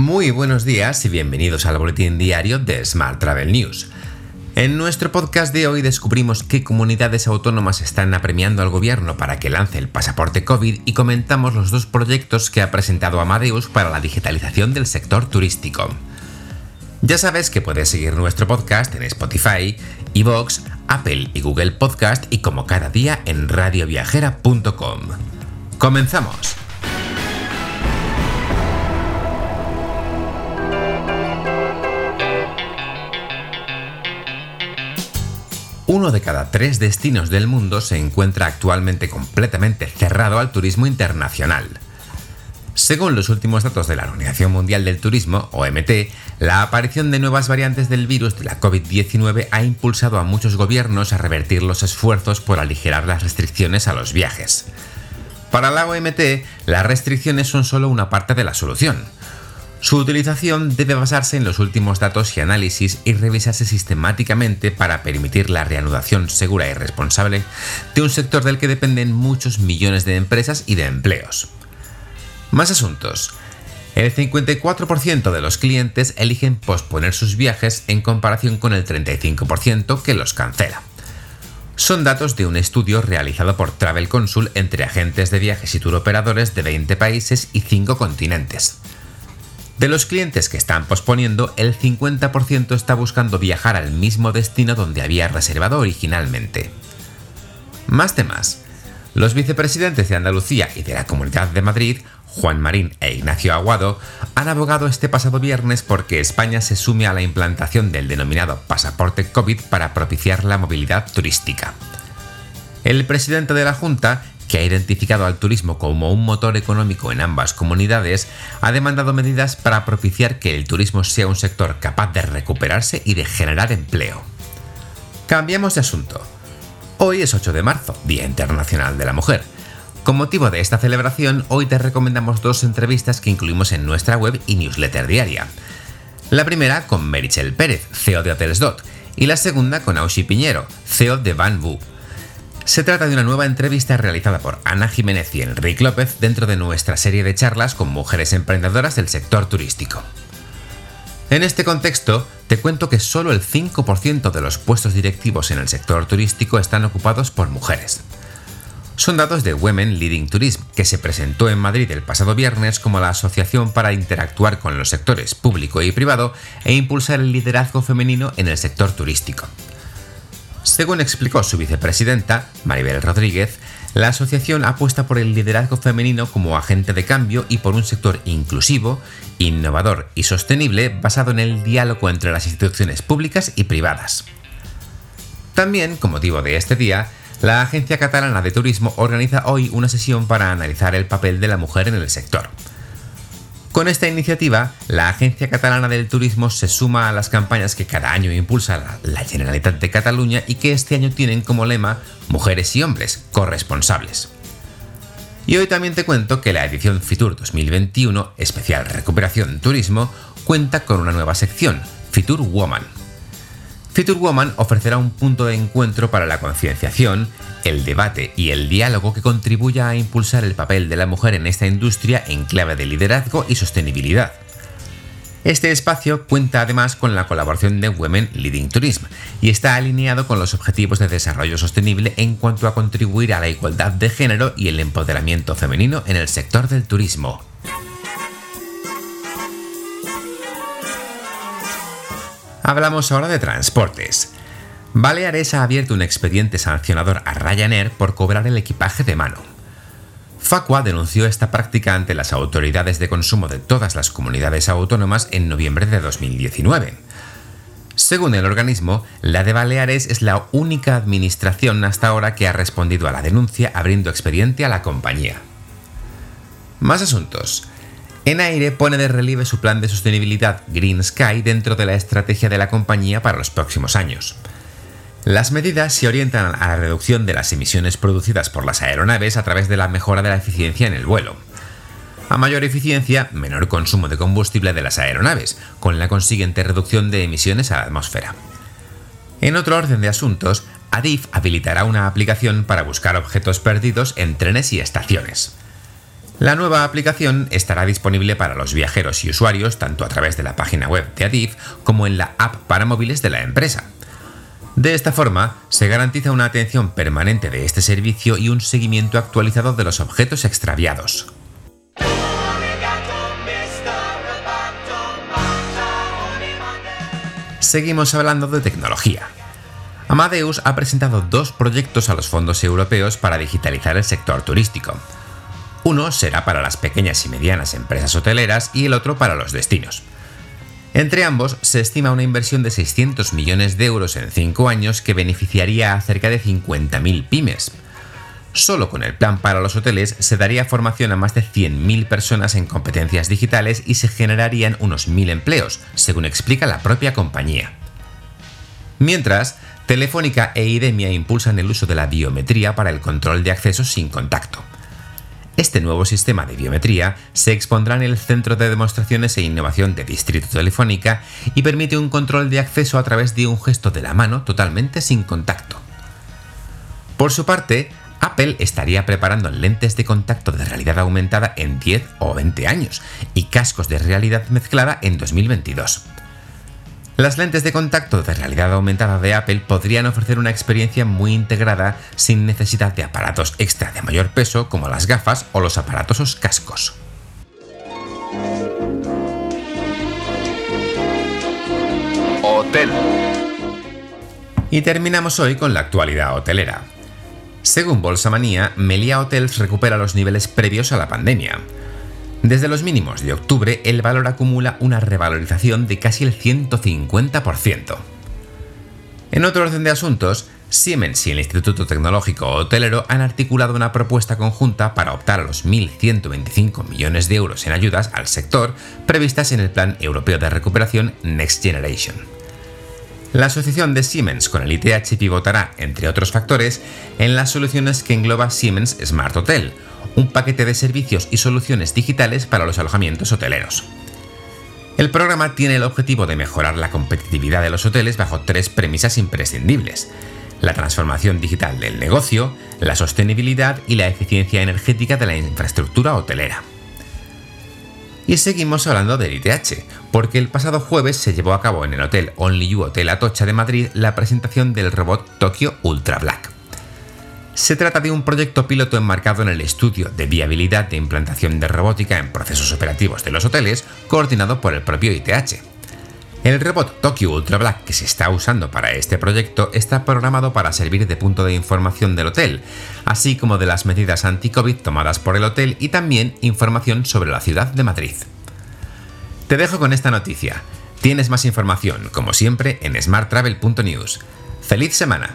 Muy buenos días y bienvenidos al boletín diario de Smart Travel News. En nuestro podcast de hoy descubrimos qué comunidades autónomas están apremiando al gobierno para que lance el pasaporte COVID y comentamos los dos proyectos que ha presentado Amadeus para la digitalización del sector turístico. Ya sabes que puedes seguir nuestro podcast en Spotify, Evox, Apple y Google Podcast y como cada día en radioviajera.com. ¡Comenzamos! Uno de cada tres destinos del mundo se encuentra actualmente completamente cerrado al turismo internacional. Según los últimos datos de la Organización Mundial del Turismo, OMT, la aparición de nuevas variantes del virus de la COVID-19 ha impulsado a muchos gobiernos a revertir los esfuerzos por aligerar las restricciones a los viajes. Para la OMT, las restricciones son solo una parte de la solución. Su utilización debe basarse en los últimos datos y análisis y revisarse sistemáticamente para permitir la reanudación segura y responsable de un sector del que dependen muchos millones de empresas y de empleos. Más asuntos. El 54% de los clientes eligen posponer sus viajes en comparación con el 35% que los cancela. Son datos de un estudio realizado por Travel Consul entre agentes de viajes y turoperadores de 20 países y 5 continentes. De los clientes que están posponiendo, el 50% está buscando viajar al mismo destino donde había reservado originalmente. Más temas. Los vicepresidentes de Andalucía y de la Comunidad de Madrid Juan Marín e Ignacio Aguado, han abogado este pasado viernes porque España se sume a la implantación del denominado pasaporte COVID para propiciar la movilidad turística. El presidente de la Junta, que ha identificado al turismo como un motor económico en ambas comunidades, ha demandado medidas para propiciar que el turismo sea un sector capaz de recuperarse y de generar empleo. Cambiamos de asunto. Hoy es 8 de marzo, Día Internacional de la Mujer, con motivo de esta celebración, hoy te recomendamos dos entrevistas que incluimos en nuestra web y newsletter diaria. La primera con Merichel Pérez, CEO de Hotels Dot, y la segunda con Aushi Piñero, CEO de Van Vu. Se trata de una nueva entrevista realizada por Ana Jiménez y Enrique López dentro de nuestra serie de charlas con mujeres emprendedoras del sector turístico. En este contexto, te cuento que solo el 5% de los puestos directivos en el sector turístico están ocupados por mujeres son datos de Women Leading Tourism, que se presentó en Madrid el pasado viernes como la asociación para interactuar con los sectores público y privado e impulsar el liderazgo femenino en el sector turístico. Según explicó su vicepresidenta, Maribel Rodríguez, la asociación apuesta por el liderazgo femenino como agente de cambio y por un sector inclusivo, innovador y sostenible basado en el diálogo entre las instituciones públicas y privadas. También, con motivo de este día, la Agencia Catalana de Turismo organiza hoy una sesión para analizar el papel de la mujer en el sector. Con esta iniciativa, la Agencia Catalana del Turismo se suma a las campañas que cada año impulsa la Generalitat de Cataluña y que este año tienen como lema Mujeres y hombres corresponsables. Y hoy también te cuento que la edición Fitur 2021, especial Recuperación Turismo, cuenta con una nueva sección, Fitur Woman Future Woman ofrecerá un punto de encuentro para la concienciación, el debate y el diálogo que contribuya a impulsar el papel de la mujer en esta industria en clave de liderazgo y sostenibilidad. Este espacio cuenta además con la colaboración de Women Leading Tourism y está alineado con los objetivos de desarrollo sostenible en cuanto a contribuir a la igualdad de género y el empoderamiento femenino en el sector del turismo. Hablamos ahora de transportes. Baleares ha abierto un expediente sancionador a Ryanair por cobrar el equipaje de mano. Facua denunció esta práctica ante las autoridades de consumo de todas las comunidades autónomas en noviembre de 2019. Según el organismo, la de Baleares es la única administración hasta ahora que ha respondido a la denuncia abriendo expediente a la compañía. Más asuntos. Enaire pone de relieve su plan de sostenibilidad Green Sky dentro de la estrategia de la compañía para los próximos años. Las medidas se orientan a la reducción de las emisiones producidas por las aeronaves a través de la mejora de la eficiencia en el vuelo. A mayor eficiencia, menor consumo de combustible de las aeronaves, con la consiguiente reducción de emisiones a la atmósfera. En otro orden de asuntos, Adif habilitará una aplicación para buscar objetos perdidos en trenes y estaciones. La nueva aplicación estará disponible para los viajeros y usuarios tanto a través de la página web de Adif como en la app para móviles de la empresa. De esta forma, se garantiza una atención permanente de este servicio y un seguimiento actualizado de los objetos extraviados. Seguimos hablando de tecnología. Amadeus ha presentado dos proyectos a los fondos europeos para digitalizar el sector turístico. Uno será para las pequeñas y medianas empresas hoteleras y el otro para los destinos. Entre ambos se estima una inversión de 600 millones de euros en 5 años que beneficiaría a cerca de 50.000 pymes. Solo con el plan para los hoteles se daría formación a más de 100.000 personas en competencias digitales y se generarían unos 1.000 empleos, según explica la propia compañía. Mientras, Telefónica e IDEMIA impulsan el uso de la biometría para el control de acceso sin contacto. Este nuevo sistema de biometría se expondrá en el Centro de Demostraciones e Innovación de Distrito Telefónica y permite un control de acceso a través de un gesto de la mano totalmente sin contacto. Por su parte, Apple estaría preparando lentes de contacto de realidad aumentada en 10 o 20 años y cascos de realidad mezclada en 2022. Las lentes de contacto de realidad aumentada de Apple podrían ofrecer una experiencia muy integrada sin necesidad de aparatos extra de mayor peso como las gafas o los aparatosos cascos. Hotel. Y terminamos hoy con la actualidad hotelera. Según Bolsa Manía, Melia Hotels recupera los niveles previos a la pandemia. Desde los mínimos de octubre, el valor acumula una revalorización de casi el 150%. En otro orden de asuntos, Siemens y el Instituto Tecnológico Hotelero han articulado una propuesta conjunta para optar a los 1.125 millones de euros en ayudas al sector previstas en el Plan Europeo de Recuperación Next Generation. La asociación de Siemens con el ITH pivotará, entre otros factores, en las soluciones que engloba Siemens Smart Hotel, un paquete de servicios y soluciones digitales para los alojamientos hoteleros. El programa tiene el objetivo de mejorar la competitividad de los hoteles bajo tres premisas imprescindibles. La transformación digital del negocio, la sostenibilidad y la eficiencia energética de la infraestructura hotelera. Y seguimos hablando del ITH, porque el pasado jueves se llevó a cabo en el Hotel Only Hotel Atocha de Madrid la presentación del robot Tokyo Ultra Black. Se trata de un proyecto piloto enmarcado en el estudio de viabilidad de implantación de robótica en procesos operativos de los hoteles, coordinado por el propio ITH. El robot Tokyo Ultra Black que se está usando para este proyecto está programado para servir de punto de información del hotel, así como de las medidas anti-COVID tomadas por el hotel y también información sobre la ciudad de Madrid. Te dejo con esta noticia. Tienes más información, como siempre, en smarttravel.news. ¡Feliz semana!